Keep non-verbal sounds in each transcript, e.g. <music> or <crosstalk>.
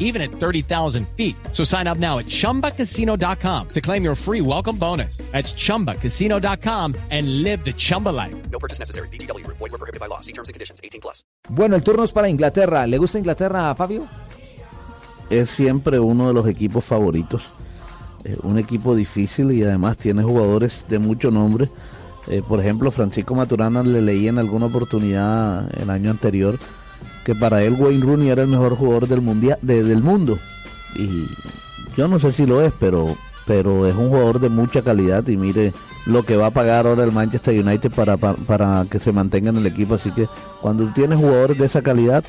even at 30,000 feet. So sign up now at chumbacasino.com to claim your free welcome bonus. That's chumbacasino.com and live the Chumba life. No purchase necessary. BGW. Void were prohibited by law. See terms and conditions. 18 plus. Bueno, el turno es para Inglaterra. ¿Le gusta Inglaterra, Fabio? Es siempre uno de los equipos favoritos. Eh, un equipo difícil y además tiene jugadores de mucho nombre. Eh, por ejemplo, Francisco Maturana le leí en alguna oportunidad el año anterior que para él Wayne Rooney era el mejor jugador del mundial del mundo y yo no sé si lo es, pero pero es un jugador de mucha calidad y mire lo que va a pagar ahora el Manchester United para, para, para que se mantenga en el equipo. Así que cuando tienes jugadores de esa calidad,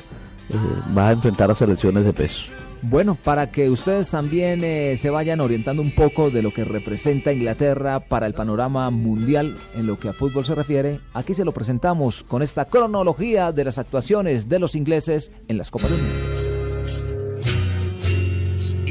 eh, vas a enfrentar a selecciones de peso. Bueno, para que ustedes también eh, se vayan orientando un poco de lo que representa Inglaterra para el panorama mundial en lo que a fútbol se refiere, aquí se lo presentamos con esta cronología de las actuaciones de los ingleses en las Copas del.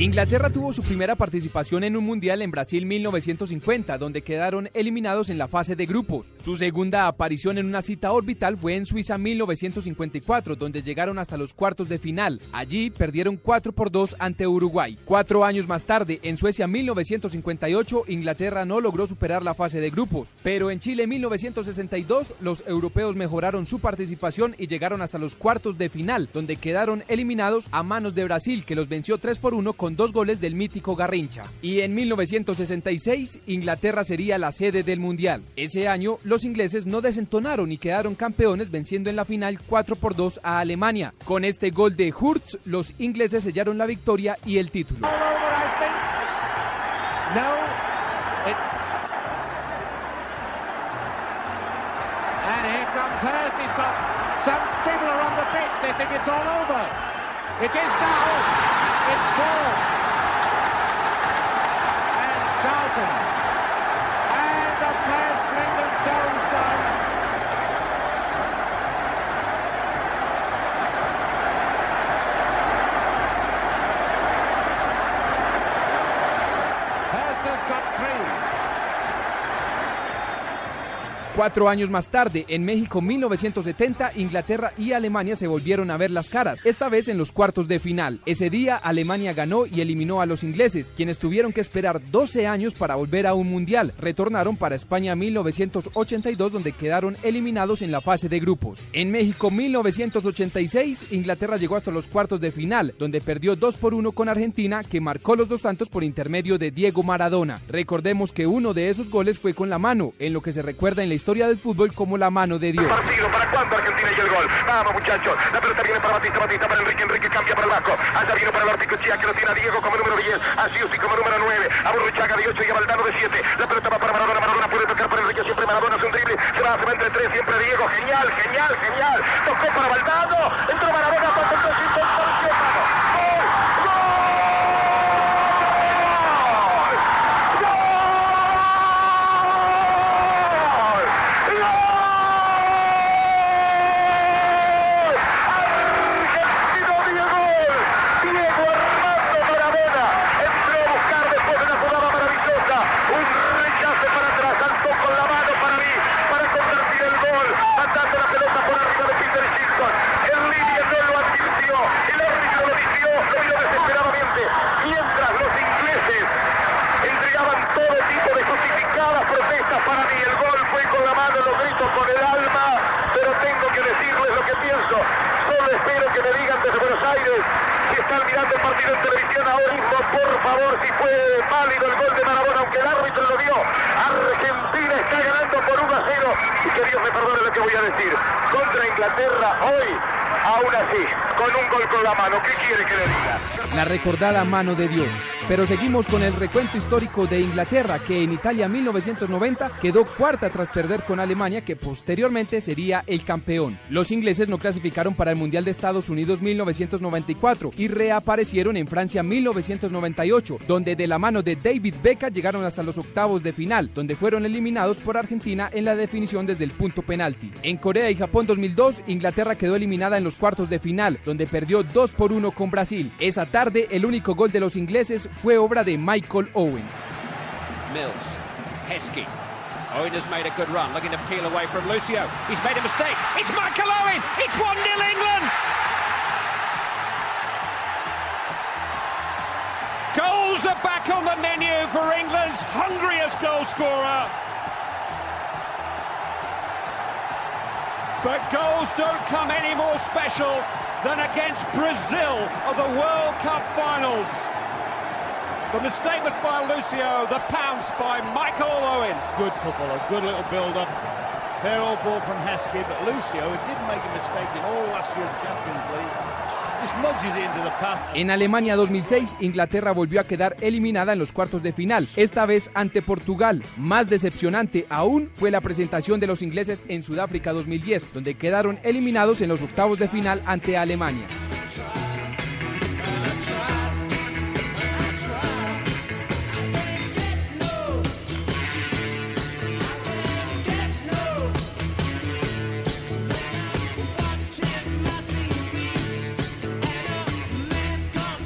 Inglaterra tuvo su primera participación en un mundial en Brasil 1950, donde quedaron eliminados en la fase de grupos. Su segunda aparición en una cita orbital fue en Suiza 1954, donde llegaron hasta los cuartos de final. Allí perdieron 4 por 2 ante Uruguay. Cuatro años más tarde, en Suecia 1958, Inglaterra no logró superar la fase de grupos. Pero en Chile 1962, los europeos mejoraron su participación y llegaron hasta los cuartos de final, donde quedaron eliminados a manos de Brasil, que los venció 3 por 1 con dos goles del mítico Garrincha. Y en 1966, Inglaterra sería la sede del Mundial. Ese año, los ingleses no desentonaron y quedaron campeones venciendo en la final 4 por 2 a Alemania. Con este gol de Hurts, los ingleses sellaron la victoria y el título. It is now. It's four. And Charlton. Cuatro años más tarde, en México 1970, Inglaterra y Alemania se volvieron a ver las caras, esta vez en los cuartos de final. Ese día, Alemania ganó y eliminó a los ingleses, quienes tuvieron que esperar 12 años para volver a un mundial. Retornaron para España 1982, donde quedaron eliminados en la fase de grupos. En México 1986, Inglaterra llegó hasta los cuartos de final, donde perdió 2 por 1 con Argentina, que marcó los dos tantos por intermedio de Diego Maradona. Recordemos que uno de esos goles fue con la mano, en lo que se recuerda en la historia del fútbol como la mano de Dios. Partido, ¿para Argentina y el gol? Vamos muchachos, la pelota viene para Batista, Batista para Enrique, Enrique cambia para el Vasco, allá vino para el Articochía que lo tiene a Diego como número 10, a Siusi como número 9, a Burruchaga de 8 y a Valdano de 7, la pelota va para Maradona, Maradona puede tocar para Enrique, siempre Maradona es un drible, se va, se va entre 3, siempre Diego, genial, genial, genial, tocó para Valdano, entró Maradona, tocó el 2 y gol, para mí. El gol fue con la mano, lo grito con el alma, pero tengo que decirles lo que pienso. Solo espero que me digan desde Buenos Aires si están mirando el partido en televisión ahora mismo, por favor, si fue válido el gol de Maradona, aunque el árbitro lo dio. Argentina está ganando por 1 a 0 y que Dios me perdone lo que voy a decir. Contra Inglaterra hoy Aún así, con un gol con la mano, ¿qué quiere que le diga? La recordada mano de Dios. Pero seguimos con el recuento histórico de Inglaterra, que en Italia 1990 quedó cuarta tras perder con Alemania, que posteriormente sería el campeón. Los ingleses no clasificaron para el Mundial de Estados Unidos 1994 y reaparecieron en Francia 1998, donde de la mano de David Beckham llegaron hasta los octavos de final, donde fueron eliminados por Argentina en la definición desde el punto penalti. En Corea y Japón 2002, Inglaterra quedó eliminada en los cuartos de final, donde perdió 2 por 1 con Brasil. Esa tarde, el único gol de los ingleses fue obra de Michael Owen. Mills. Heskey. Owen has made a good run, looking to peel away from Lucio. He's made a mistake. It's Michael Owen. It's 1 0 England. Goals are back on the menu for England's hungriest goal scorer. But goals don't come any more special than against Brazil of the World Cup finals. The mistake was by Lucio, the pounce by Michael Owen. good football, a good little build-up. Fair old ball from Heskey, but Lucio, who didn't make a mistake in all last year's Champions League, just nudges it into the path. En Alemania 2006, Inglaterra volvió a quedar eliminada en los cuartos de final, esta vez ante Portugal. Más decepcionante aún fue la presentación de los ingleses en Sudáfrica 2010, donde quedaron eliminados en los octavos de final ante Alemania.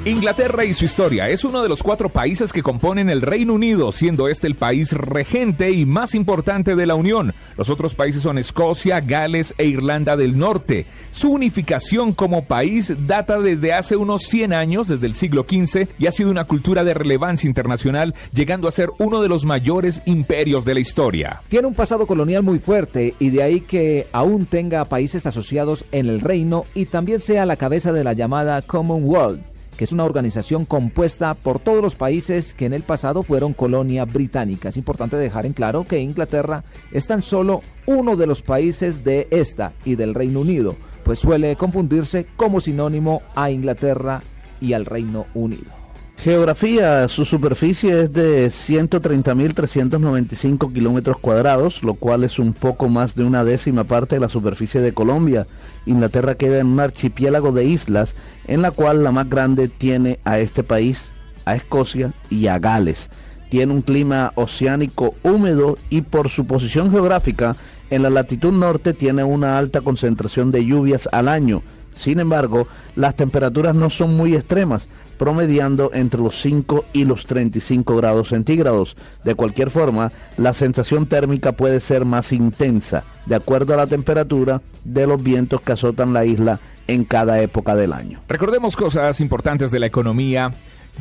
Inglaterra y su historia es uno de los cuatro países que componen el Reino Unido, siendo este el país regente y más importante de la Unión. Los otros países son Escocia, Gales e Irlanda del Norte. Su unificación como país data desde hace unos 100 años, desde el siglo XV, y ha sido una cultura de relevancia internacional, llegando a ser uno de los mayores imperios de la historia. Tiene un pasado colonial muy fuerte y de ahí que aún tenga países asociados en el reino y también sea la cabeza de la llamada Commonwealth, que es una organización compuesta por todos los países que en el pasado fueron colonia británica. Es importante dejar en claro que Inglaterra es tan solo uno de los países de esta y del Reino Unido, pues suele confundirse como sinónimo a Inglaterra y al Reino Unido. Geografía, su superficie es de 130.395 kilómetros cuadrados, lo cual es un poco más de una décima parte de la superficie de Colombia. Inglaterra queda en un archipiélago de islas, en la cual la más grande tiene a este país, a Escocia y a Gales. Tiene un clima oceánico húmedo y por su posición geográfica, en la latitud norte tiene una alta concentración de lluvias al año. Sin embargo, las temperaturas no son muy extremas, promediando entre los 5 y los 35 grados centígrados. De cualquier forma, la sensación térmica puede ser más intensa, de acuerdo a la temperatura de los vientos que azotan la isla en cada época del año. Recordemos cosas importantes de la economía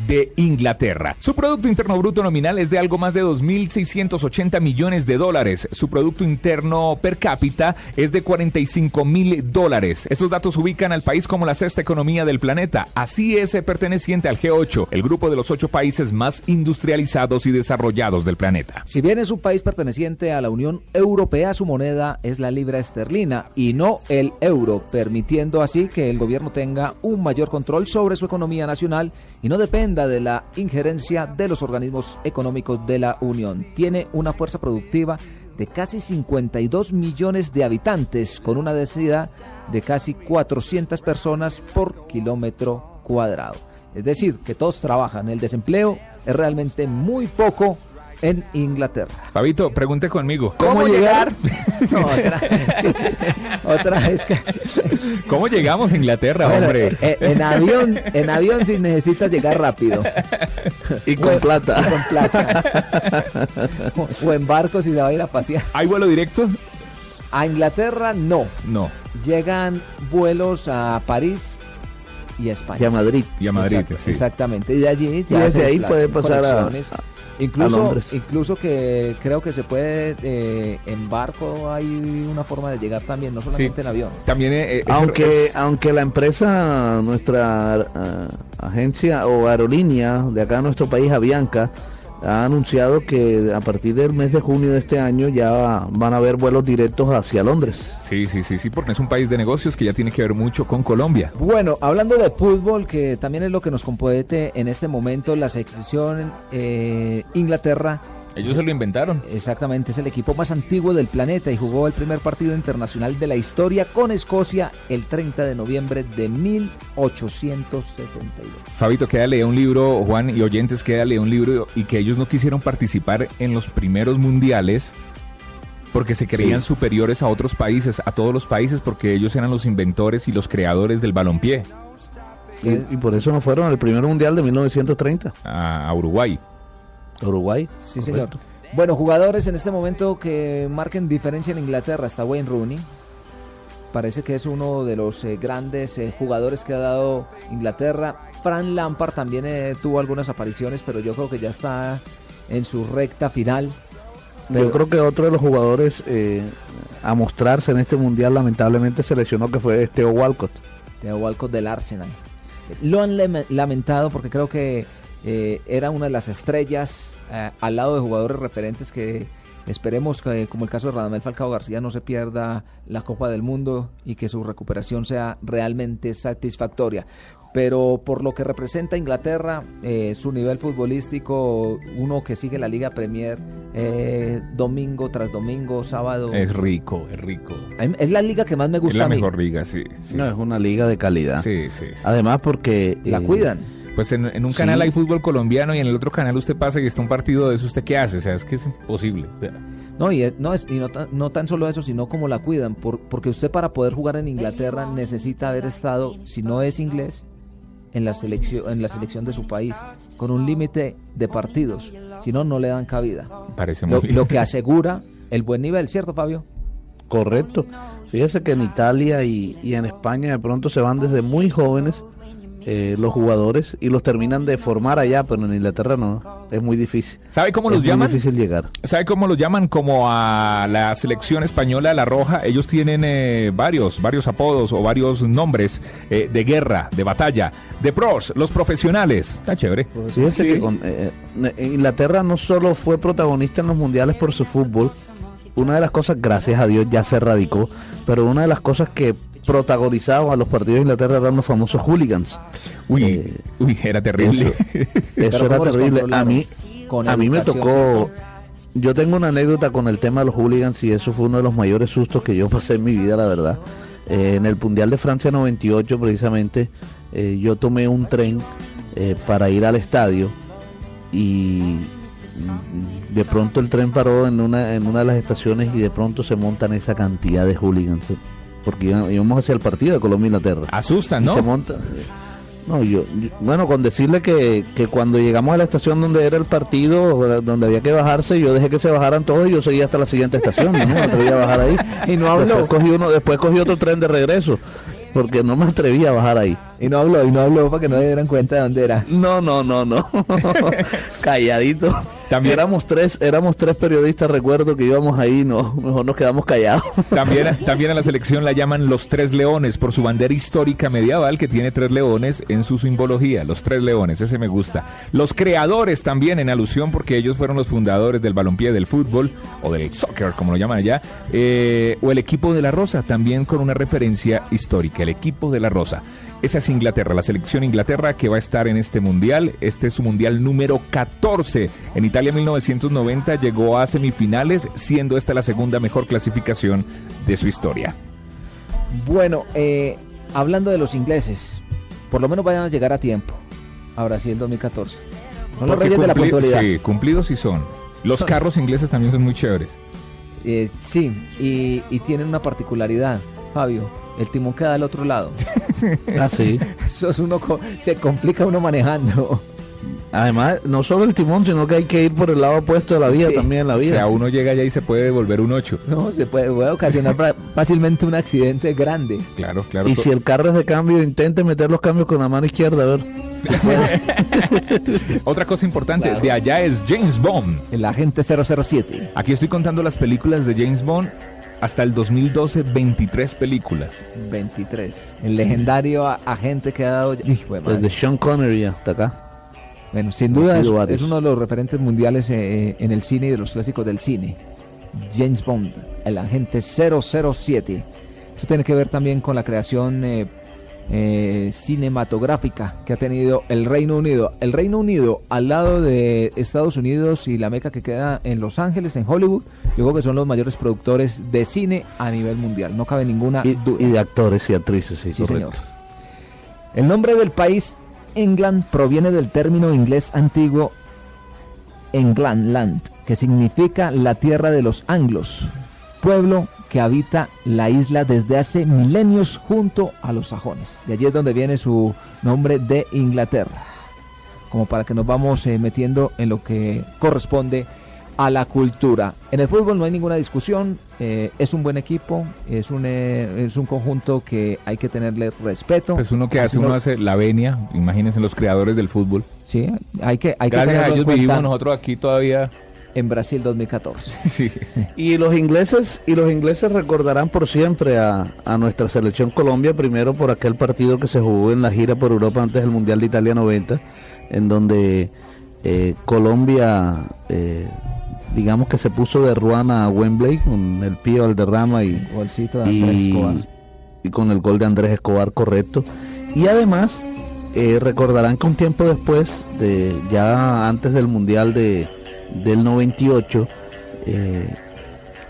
de Inglaterra. Su Producto Interno Bruto nominal es de algo más de 2.680 millones de dólares. Su Producto Interno per cápita es de 45 mil dólares. Estos datos ubican al país como la sexta economía del planeta. Así es eh, perteneciente al G8, el grupo de los ocho países más industrializados y desarrollados del planeta. Si bien es un país perteneciente a la Unión Europea, su moneda es la libra esterlina y no el euro, permitiendo así que el gobierno tenga un mayor control sobre su economía nacional y no dependa de la injerencia de los organismos económicos de la Unión. Tiene una fuerza productiva de casi 52 millones de habitantes, con una densidad de casi 400 personas por kilómetro cuadrado. Es decir, que todos trabajan. El desempleo es realmente muy poco en Inglaterra. Fabito, pregunte conmigo. ¿Cómo, llegar? No, otra, <laughs> otra vez que... ¿Cómo llegamos a Inglaterra, Bueno, hombre? eh, en avión, en avión si necesitas llegar rápido. Y con O- plata. y con plata. o en barco si se va a ir a pasear. ¿Hay vuelo directo? A Inglaterra no. No. Llegan vuelos a París y a España. Y a Madrid. Y a Madrid, Exacto, sí. Exactamente. Y de allí ya desde ahí puede pasar a- incluso, incluso que creo que se puede eh, en barco hay una forma de llegar también, no solamente Sí. en avión. También eh, Aunque, es- aunque la empresa, nuestra ah, agencia o aerolínea de acá en nuestro país, Avianca, ha anunciado que a partir del mes de junio de este año ya van a haber vuelos directos hacia Londres. Sí, sí, sí, sí, porque es un país de negocios que ya tiene que ver mucho con Colombia. Bueno, hablando de fútbol, que también es lo que nos compete en este momento, la selección eh, Inglaterra ellos se lo inventaron. Exactamente, es el equipo más antiguo del planeta y jugó el primer partido internacional de la historia con Escocia el 30 de noviembre de 1872. Fabito, quédale un libro, Juan y oyentes, quédale un libro y que ellos no quisieron participar en los primeros mundiales porque se creían superiores a otros países, a todos los países, porque ellos eran los inventores y los creadores del balompié. Y, y por eso no fueron al primer mundial de 1930. A, a Uruguay. Uruguay. Sí, señor. Bueno, jugadores en este momento que marquen diferencia en Inglaterra. Está Wayne Rooney. Parece que es uno de los eh, grandes eh, jugadores que ha dado Inglaterra. Fran Lampard también eh, tuvo algunas apariciones, pero yo creo que ya está en su recta final. Yo creo que otro de los jugadores a mostrarse en este mundial lamentablemente se lesionó que fue Theo Walcott. Theo Walcott del Arsenal. Lo han lame- lamentado porque creo que eh, era una de las estrellas eh, al lado de jugadores referentes que esperemos que, como el caso de Radamel Falcao García, no se pierda la Copa del Mundo y que su recuperación sea realmente satisfactoria. Pero por lo que representa Inglaterra, eh, su nivel futbolístico, uno que sigue la Liga Premier eh, domingo tras domingo, sábado. Es rico, es rico. Es la liga que más me Es gusta la a mí. mejor liga, sí. sí. No, es una liga de calidad. Sí, sí, sí. Además porque... La eh, cuidan. Pues en, en un Sí. canal hay fútbol colombiano y en el otro canal usted pasa y está un partido de eso, ¿usted qué hace? O sea, es que es imposible. O sea, No, y, es- no, es, y no, tan, no tan solo eso, sino como la cuidan. Por, porque usted para poder jugar en Inglaterra necesita haber estado, si no es inglés, en la selección, en la selección de su país, con un límite de partidos. Si no, no le dan cabida. parece muy Lo, bien. lo que asegura el buen nivel, ¿cierto, Fabio? Correcto. Fíjese que en Italia y, y en España de pronto se van desde muy jóvenes eh, los jugadores y los terminan de formar allá, pero en Inglaterra no. Es muy difícil. ¿Sabe cómo es los muy llaman? difícil llegar. ¿Sabe cómo los llaman? Como a la selección española, la roja. Ellos tienen eh, varios, varios apodos o varios nombres eh, de guerra, de batalla, de pros, los profesionales. Está chévere. Fíjese Sí. que con, eh, Inglaterra no solo fue protagonista en los mundiales por su fútbol, una de las cosas, gracias a Dios, ya se erradicó, pero una de las cosas que protagonizaban a los partidos de Inglaterra eran los famosos hooligans. Uy, Eh, uy, era terrible. Eso <laughs> era ¿cómo los terrible. A mí, Con a mí me tocó. Yo tengo una anécdota con el tema de los hooligans y eso fue uno de los mayores sustos que yo pasé en mi vida, la verdad. Eh, en el Mundial de Francia 98, precisamente, eh, yo tomé un tren eh, para ir al estadio y de pronto el tren paró en una, en una de las estaciones y de pronto se montan esa cantidad de hooligans. Porque íbamos hacia el partido de Colombia-Inglaterra. Asustan, Y ¿no? se monta. No, yo, yo- bueno, con decirle que, que cuando llegamos a la estación donde era el partido, donde había que bajarse, yo dejé que se bajaran todos y yo seguí hasta la siguiente estación, ¿no? me atreví a bajar ahí. <laughs> Y no habló. Después cogí, uno, después cogí otro tren de regreso, porque no me atreví a bajar ahí. Y no habló, y no habló para que no dieran cuenta de dónde era. No, no, no, no. <laughs> <laughs> Calladito. También- éramos tres, éramos tres periodistas, recuerdo que íbamos ahí, no, mejor nos quedamos callados. También, <laughs> también a la selección la llaman los tres leones por su bandera histórica medieval que tiene tres leones en su simbología. Los tres leones, ese me gusta. Los creadores también en alusión porque ellos fueron los fundadores del balompié del fútbol o del soccer, como lo llaman allá. eh, o el equipo de la Rosa, también con una referencia histórica. El equipo de la Rosa. Esa es Inglaterra, la selección Inglaterra que va a estar en este mundial. Este es su mundial número 14. En Italia 1990 llegó a semifinales, siendo esta la segunda mejor clasificación de su historia. Bueno, eh, hablando de los ingleses, por lo menos vayan a llegar a tiempo a Brasil 2014. Son los reyes de la puntualidad. Sí, cumplidos sí son. Los carros ingleses también son muy chéveres. Eh, sí, y, y tienen una particularidad, Fabio. El timón queda al otro lado. <laughs> <laughs> Ah, sí. Eso es uno, co- se complica uno manejando. Además, no solo el timón, sino que hay que ir por el lado opuesto de la vía Sí. también en la O vida. sea, uno llega allá y se puede devolver un 8. No, se puede, puede ocasionar fácilmente un accidente grande. Claro, claro. Y si el carro es de cambio, intente meter los cambios con la mano izquierda, a ver. <laughs> Otra cosa importante, de allá es James Bond. El agente 007. Aquí estoy contando las películas de James Bond. Hasta el 2012, 23 películas. 23. El legendario agente que ha dado. Desde Sean Connery hasta acá. Bueno, sin duda es, es, uno de los referentes mundiales eh, en el cine y de los clásicos del cine. James Bond, el agente 007. Eso tiene que ver también con la creación eh, eh, cinematográfica que ha tenido el Reino Unido. El Reino Unido al lado de Estados Unidos y la meca que queda en Los Ángeles, en Hollywood, yo creo que son los mayores productores de cine a nivel mundial. No cabe ninguna Y, duda. y de actores y actrices, sí, Sí, correcto. señor. El nombre del país England proviene del término inglés antiguo England Land, que significa la tierra de los anglos, pueblo que habita la isla desde hace milenios junto a los sajones. De allí es donde viene su nombre de Inglaterra. Como para que nos vamos eh, metiendo en lo que corresponde a la cultura. En el fútbol no hay ninguna discusión, eh, es un buen equipo, es un, eh, es un conjunto que hay que tenerle respeto. Pues uno que hace, uno no- hace la venia, imagínense los creadores del fútbol. Sí, hay que, hay que a ellos vivimos nosotros aquí todavía. En Brasil 2014. <laughs> Sí. Y los ingleses y los ingleses recordarán por siempre a, a nuestra selección Colombia primero por aquel partido que se jugó en la gira por Europa antes del Mundial de Italia 90 en donde eh, Colombia eh, digamos que se puso de ruana a Wembley con el Pío Valderrama y, Golcito de Andrés y, Escobar. y con el gol de Andrés Escobar correcto y además eh, recordarán que un tiempo después de ya antes del mundial de del 98 eh,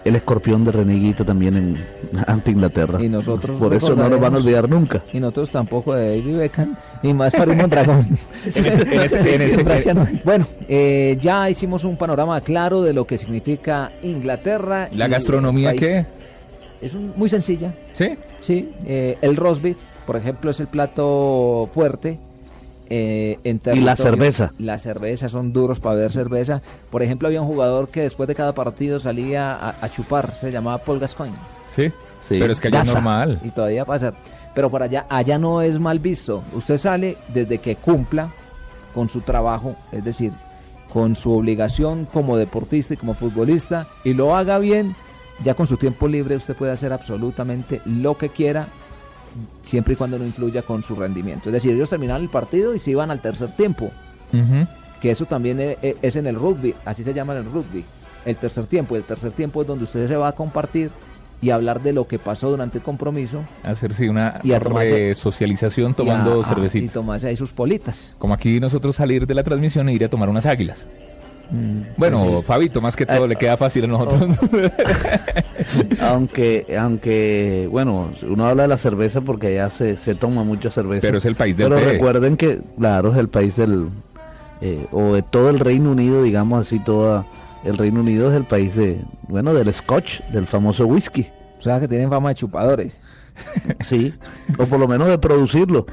el escorpión de Reneguito también en <laughs> ante Inglaterra Y nosotros por eso no nos van a olvidar nunca Y nosotros tampoco de David Beckham, ni más para un dragón. <laughs> Bueno, eh, ya hicimos un panorama claro de lo que significa Inglaterra. ¿La y gastronomía qué? Es un- muy sencilla. ¿Sí? Sí, eh, el roast beef, por ejemplo, es el plato fuerte. Eh, en Y la cerveza. La cerveza, son duros para beber cerveza. Por ejemplo, había un jugador que después de cada partido salía a, a chupar, se llamaba Paul Gascoigne. Sí. Sí. Pero es que allá es normal. Y todavía pasa. Pero por allá, allá no es mal visto. Usted sale desde que cumpla con su trabajo, es decir, con su obligación como deportista y como futbolista, y lo haga bien, ya con su tiempo libre usted puede hacer absolutamente lo que quiera, siempre y cuando no influya con su rendimiento. Es decir, ellos terminaron el partido y se iban al tercer tiempo, que eso también e- e- es en el rugby, así se llama en el rugby, el tercer tiempo. El tercer tiempo es donde usted se va a compartir y hablar de lo que pasó durante el compromiso Hacer sí, una Y a tomarse- socialización y tomando a- y cervecita. tomarse ahí sus politas. Como aquí nosotros salir de la transmisión e ir a tomar unas águilas. Bueno, Fabito, más que todo le queda fácil a nosotros. <laughs> aunque aunque bueno uno habla de la cerveza porque allá se, se toma mucha cerveza Pero es el país del pero té. recuerden que claro es el país del eh, o de todo el Reino Unido digamos así toda el Reino Unido es el país de bueno del Scotch del famoso whisky O sea que tienen fama de chupadores. sí o por lo menos de producirlo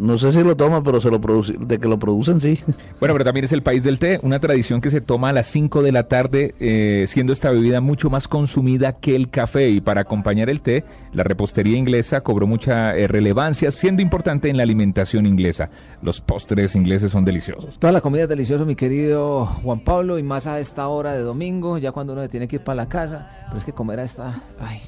no sé si lo toma pero se lo produce de que lo producen sí Bueno, pero también es el país del té, una tradición que se toma a las 5 de la tarde, eh, siendo esta bebida mucho más consumida que el café. Y para acompañar el té, la repostería inglesa cobró mucha eh, relevancia, siendo importante en la alimentación inglesa. Los postres ingleses son deliciosos. Toda la comida es deliciosa, mi querido Juan Pablo, y más a esta hora de domingo, ya cuando uno tiene que ir para la casa. Pero es que comer a esta... Ay,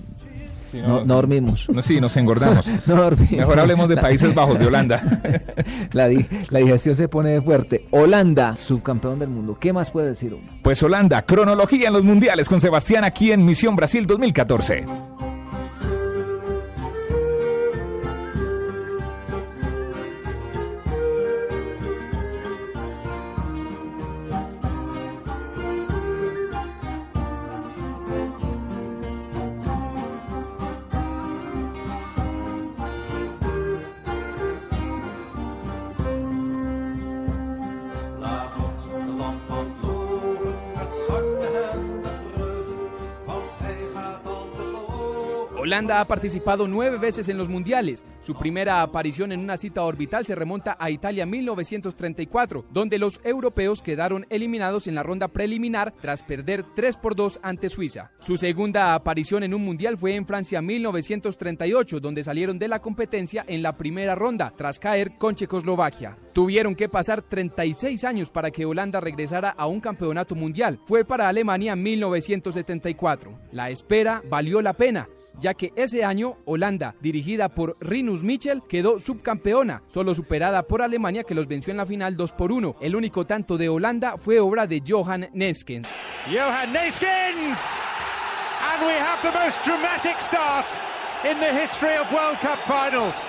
no, no dormimos. No, sí, nos engordamos. <laughs> No dormimos. Mejor hablemos de Países Bajos, de Holanda. <laughs> La, di- la digestión se pone fuerte. Holanda, subcampeón del mundo. ¿Qué más puede decir uno? Pues Holanda, cronología en los mundiales con Sebastián aquí en Misión Brasil 2014. Holanda ha participado nueve veces en los mundiales. Su primera aparición en una cita orbital se remonta a Italia 1934, donde los europeos quedaron eliminados en la ronda preliminar tras perder 3 por 2 ante Suiza. Su segunda aparición en un mundial fue en Francia 1938, donde salieron de la competencia en la primera ronda tras caer con Checoslovaquia. Tuvieron que pasar 36 años para que Holanda regresara a un campeonato mundial. Fue para Alemania 1974. La espera valió la pena. Ya que ese año Holanda, dirigida por Rinus Michel, quedó subcampeona, solo superada por Alemania que los venció en la final 2 por 1. El único tanto de Holanda fue obra de Johan Neskens. Johan Neeskens! And we have the most dramatic start in the history of World Cup finals.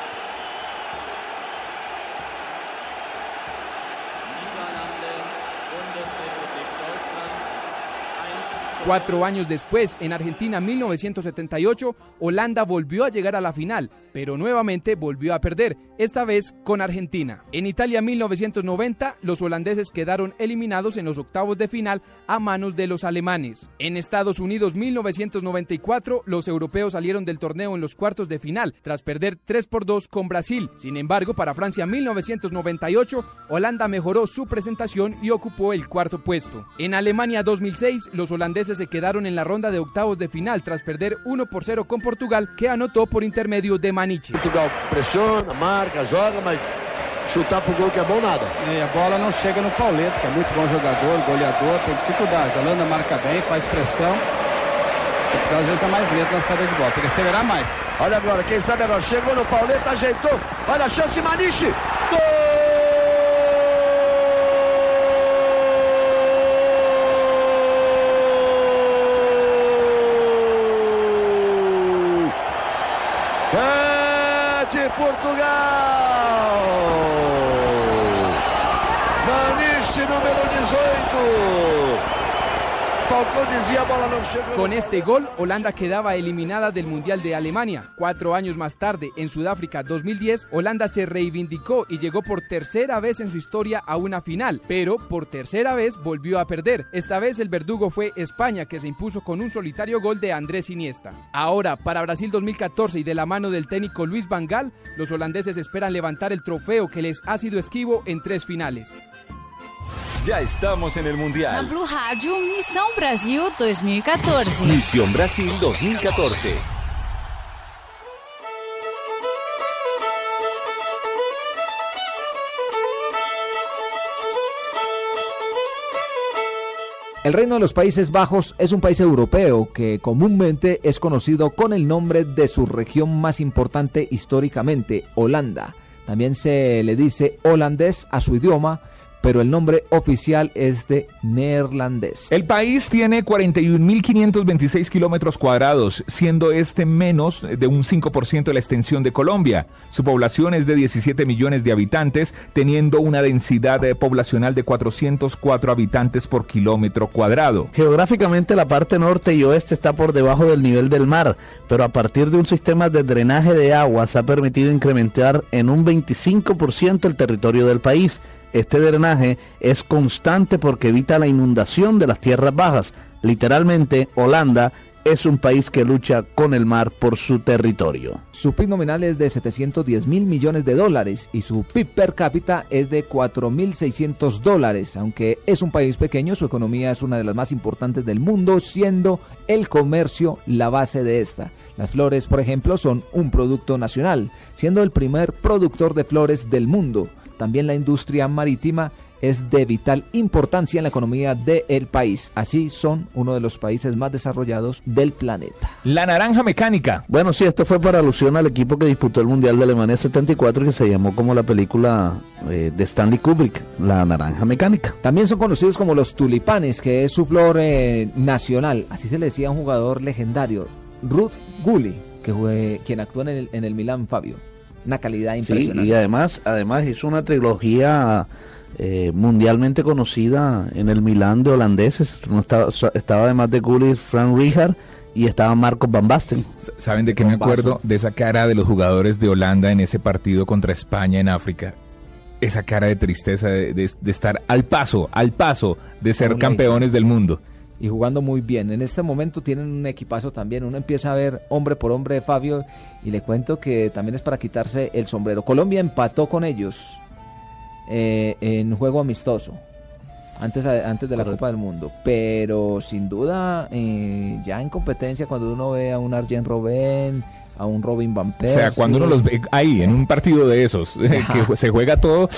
Cuatro años después, en Argentina 1978, Holanda volvió a llegar a la final, pero nuevamente volvió a perder, esta vez con Argentina. En Italia 1990, los holandeses quedaron eliminados en los octavos de final a manos de los alemanes. En Estados Unidos 1994, los europeos salieron del torneo en los cuartos de final, tras perder 3 por 2 con Brasil. Sin embargo, para Francia 1998, Holanda mejoró su presentación y ocupó el cuarto puesto. En Alemania 2006, los holandeses se quedaron en la ronda de octavos de final tras perder 1 por 0 con Portugal, que anotó por intermedio de Maniche. Portugal pressiona, marca, joga, mas chutar pro gol que é bom nada. E a bola não chega no Pauleta, que é muito bom jogador, goleador, tem dificuldade. A Holanda marca bem, faz pressão. Portugal às vezes é mais lento na saída de bola, tem que acelerar mais. Olha agora, quem sabe agora, chegou no Pauleta, ajeitou, olha a chance, Maniche, gol! De Portugal! Con este gol, Holanda quedaba eliminada del Mundial de Alemania. Cuatro años más tarde, en Sudáfrica 2010, Holanda se reivindicó y llegó por tercera vez en su historia a una final, pero por tercera vez volvió a perder. Esta vez el verdugo fue España, que se impuso con un solitario gol de Andrés Iniesta. Ahora, para Brasil 2014 y de la mano del técnico Luis Van Gaal, los holandeses esperan levantar el trofeo que les ha sido esquivo en tres finales. Ya estamos en el Na Mundial. Blue Rádio, Missão Brasil 2014. Misión Brasil 2014. El Reino de los Países Bajos es un país europeo que comúnmente es conocido con el nombre de su región más importante históricamente, Holanda. También se le dice holandés a su idioma, pero el nombre oficial es de neerlandés. El país tiene 41.526 kilómetros cuadrados, siendo este menos de un 5% de la extensión de Colombia. Su población es de 17 millones de habitantes, teniendo una densidad eh, poblacional de 404 habitantes por kilómetro cuadrado. Geográficamente la parte norte y oeste está por debajo del nivel del mar, pero a partir de un sistema de drenaje de aguas ha permitido incrementar en un 25% el territorio del país. Este drenaje es constante porque evita la inundación de las tierras bajas. Literalmente, Holanda es un país que lucha con el mar por su territorio. Su PIB nominal es de 710 mil millones de dólares y su PIB per cápita es de 4.600 dólares. Aunque es un país pequeño, su economía es una de las más importantes del mundo, siendo el comercio la base de esta. Las flores, por ejemplo, son un producto nacional, siendo el primer productor de flores del mundo. También la industria marítima es de vital importancia en la economía del país. Así son uno de los países más desarrollados del planeta. La naranja mecánica. Bueno, sí, esto fue para alusión al equipo que disputó el Mundial de Alemania 74 que se llamó como la película eh, de Stanley Kubrick, La Naranja Mecánica. También son conocidos como los tulipanes, que es su flor eh, nacional. Así se le decía a un jugador legendario, Ruth Gulli, que fue quien actuó en el, en el Milán Fabio. Una calidad Sí, impresionante. y además, además hizo una trilogía eh, mundialmente conocida en el Milán de holandeses. No estaba, estaba además de Gullit, Frank Rijkaard y estaba Marcos Van Basten. ¿Saben de qué me acuerdo? De esa cara de los jugadores de Holanda en ese partido contra España en África. Esa cara de tristeza de, de- de estar al paso, al paso de ser campeones del mundo. Y jugando muy bien. En este momento tienen un equipazo también. Uno empieza a ver hombre por hombre de Fabio y le cuento que también es para quitarse el sombrero. Colombia empató con ellos eh, en juego amistoso. Antes, antes de la Copa del Mundo, pero sin duda eh, ya en competencia cuando uno ve a un Arjen Robben, a un Robin Van O Persie. sea, cuando uno los ve ahí, en un partido de esos, <laughs> que se juega todo,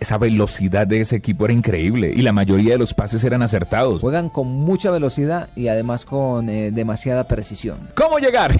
esa velocidad de ese equipo era increíble y la mayoría de los pases eran acertados. Juegan con mucha velocidad y además con eh, demasiada precisión. ¿Cómo llegar?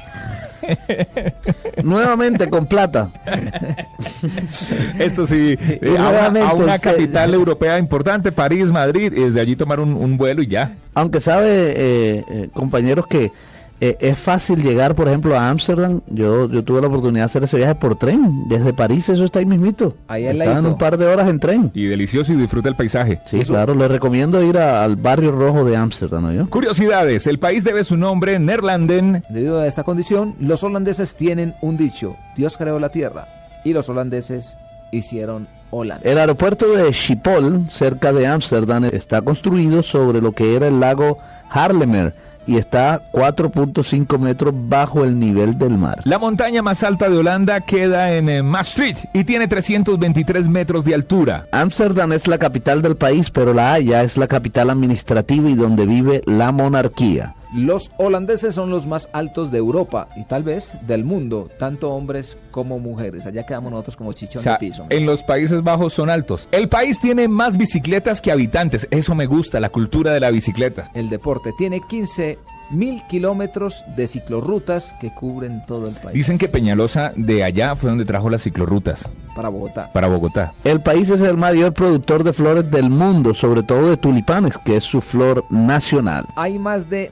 <laughs> Nuevamente con plata. <laughs> Esto sí, eh, a, una, a se- capital europea importante, París, Madrid, y desde allí tomar un, un vuelo y ya. Aunque sabe, eh, eh, compañeros, que eh, es fácil llegar, por ejemplo, a Ámsterdam. Yo, yo tuve la oportunidad de hacer ese viaje por tren. Desde París, eso está ahí mismito. Ahí al Estaba en ladito. un par de horas en tren. Y delicioso y disfruta el paisaje. Sí, claro, le recomiendo ir a- al barrio rojo de Ámsterdam, ¿no? Curiosidades, el país debe su nombre Nerlanden. Debido a esta condición, los holandeses tienen un dicho, Dios creó la tierra y los holandeses hicieron Holanda. El aeropuerto de Schiphol, cerca de Ámsterdam, está construido sobre lo que era el lago Haarlemmer y está 4.5 metros bajo el nivel del mar. La montaña más alta de Holanda queda en eh, Maastricht y tiene 323 metros de altura. Ámsterdam es la capital del país, pero La Haya es la capital administrativa y donde vive la monarquía. Los holandeses son los más altos de Europa y tal vez del mundo, tanto hombres como mujeres. Allá quedamos nosotros como O chichón sea, de piso. en los Países Bajos son altos. El país tiene más bicicletas que habitantes. Eso me gusta, la cultura de la bicicleta. El deporte tiene 15 mil kilómetros de ciclorrutas que cubren todo el país. Dicen que Peñalosa de allá fue donde trajo las ciclorrutas Para Bogotá. para Bogotá. El país es el mayor productor de flores del mundo, sobre todo de tulipanes, que es su flor nacional. Hay más de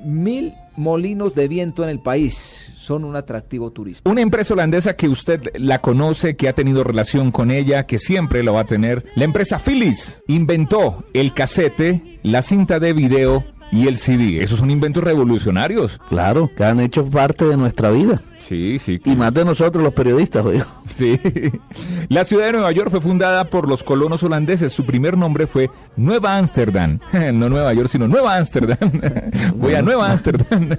mil molinos de viento en el país. Son un atractivo turístico. Una empresa holandesa que usted la conoce, que ha tenido relación con ella, que siempre lo va a tener. La empresa Philips inventó el casete, la cinta de video y el CD. Esos son inventos revolucionarios. Claro, que han hecho parte de nuestra vida. Sí, sí. Y más de nosotros los periodistas, oye. Sí. La ciudad de Nueva York fue fundada por los colonos holandeses. Su primer nombre fue Nueva Ámsterdam. <laughs> No Nueva York, sino Nueva Ámsterdam. <laughs> Voy a Nueva Ámsterdam.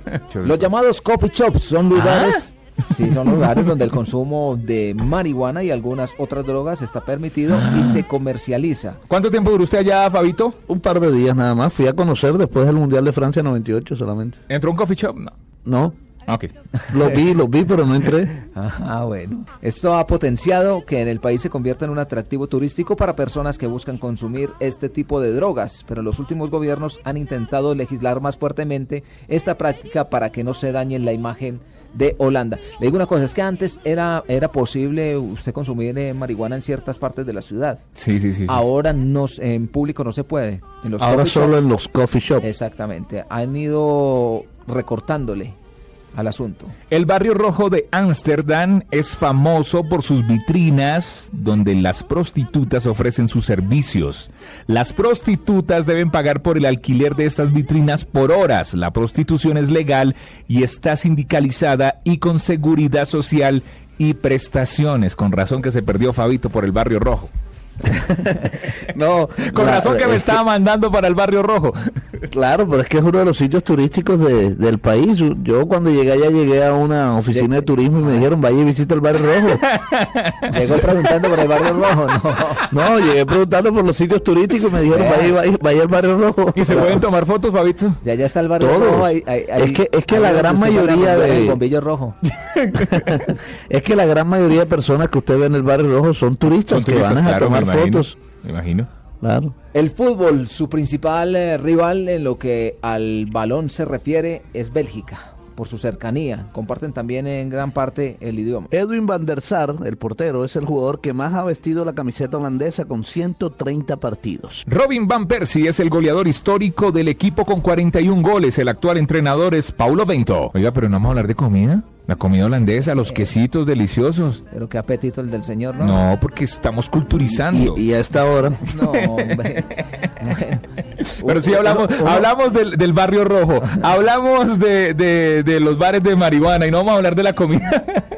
Los llamados coffee shops son lugares. Sí, son lugares donde el consumo de marihuana y algunas otras drogas está permitido y se comercializa. ¿Cuánto tiempo duró usted allá, Fabito? Un par de días nada más. Fui a conocer después del Mundial de Francia 98 solamente. ¿Entró un coffee shop? No. No, Ok. lo vi, lo vi, pero no entré. Ah, bueno. Esto ha potenciado que en el país se convierta en un atractivo turístico para personas que buscan consumir este tipo de drogas, pero los últimos gobiernos han intentado legislar más fuertemente esta práctica para que no se dañe la imagen de Holanda. Le digo una cosa, es que antes era, era posible usted consumir eh, marihuana en ciertas partes de la ciudad. Sí, sí, sí. Ahora no, en público no se puede. En los Ahora solo shops- en los coffee shops. Exactamente. Han ido recortándole al asunto. El barrio rojo de Ámsterdam es famoso por sus vitrinas donde las prostitutas ofrecen sus servicios. Las prostitutas deben pagar por el alquiler de estas vitrinas por horas. La prostitución es legal y está sindicalizada y con seguridad social y prestaciones. Con razón que se perdió Fabito por el barrio rojo. <laughs> No, Con la- razón que me es estaba mandando para el barrio rojo. Claro, pero es que es uno de los sitios turísticos de- del país. Yo cuando llegué allá llegué a una oficina de turismo y me dijeron, vaya y visita el barrio rojo. <laughs> Llegó preguntando por el barrio rojo, no. No, llegué preguntando por los sitios turísticos y me dijeron, vaya, y- vaya, vaya al barrio rojo. ¿Y se pueden tomar fotos, Fabito? Ya ya está el barrio Todo. rojo. ahí- Es que- es que la gran mayoría de- El bombillo rojo. <laughs> Es que la gran mayoría de personas que usted ve en el barrio rojo son turistas, Son que van a claro, tomar imagino. fotos. Me imagino. Claro. El fútbol, su principal eh, rival en lo que al balón se refiere es Bélgica, por su cercanía. Comparten también en gran parte el idioma. Edwin van der Sar, el portero, es el jugador que más ha vestido la camiseta holandesa con 130 partidos. Robin Van Persie es el goleador histórico del equipo con 41 goles. El actual entrenador es Paulo Bento. Oiga, pero no vamos a hablar de comida. La comida holandesa, los quesitos deliciosos. Pero qué apetito el del señor, ¿no? No, porque estamos culturizando. Y, y a esta hora, No, hombre. <laughs> <laughs> Pero sí hablamos, hablamos del, del barrio rojo, hablamos de, de- de los bares de marihuana y no vamos a hablar de la comida. <laughs>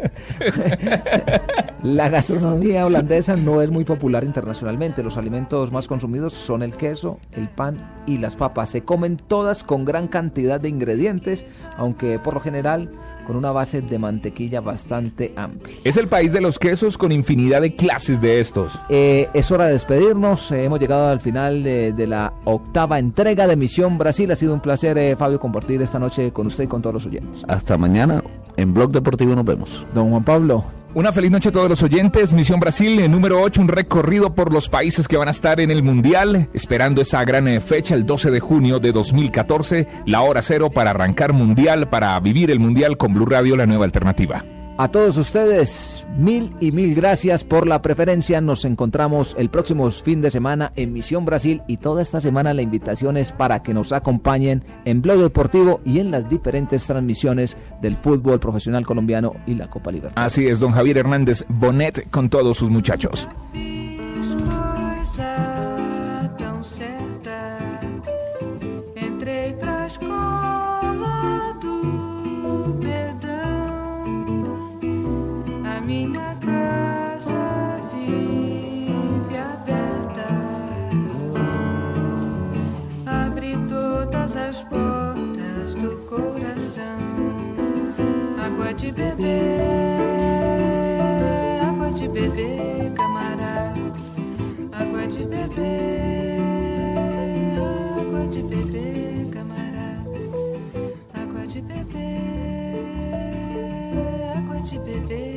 La gastronomía holandesa no es muy popular internacionalmente. Los alimentos más consumidos son el queso, el pan y las papas. Se comen todas con gran cantidad de ingredientes, aunque por lo general con una base de mantequilla bastante amplia. Es el país de los quesos con infinidad de clases de estos. Eh, es hora de despedirnos. Eh, hemos llegado al final de, de la octava entrega de Misión Brasil. Ha sido un placer, eh, Fabio, compartir esta noche con usted y con todos los oyentes. hasta mañana En Blog Deportivo nos vemos. Don Juan Pablo. Una feliz noche a todos los oyentes. Misión Brasil, eh, número 8, un recorrido por los países que van a estar en el Mundial, esperando esa gran eh, fecha, el 12 de junio de 2014, la hora cero para arrancar Mundial, para vivir el Mundial con Blue Radio, la nueva alternativa. A todos ustedes, mil y mil gracias por la preferencia. Nos encontramos el próximo fin de semana en Misión Brasil y toda esta semana la invitación es para que nos acompañen en Blog Deportivo y en las diferentes transmisiones del fútbol profesional colombiano y la Copa Libertad. Así es, don Javier Hernández Bonet con todos sus muchachos. De beber, água de beber, camarada. Água de beber, água de beber, camarada. Água de beber, água de beber,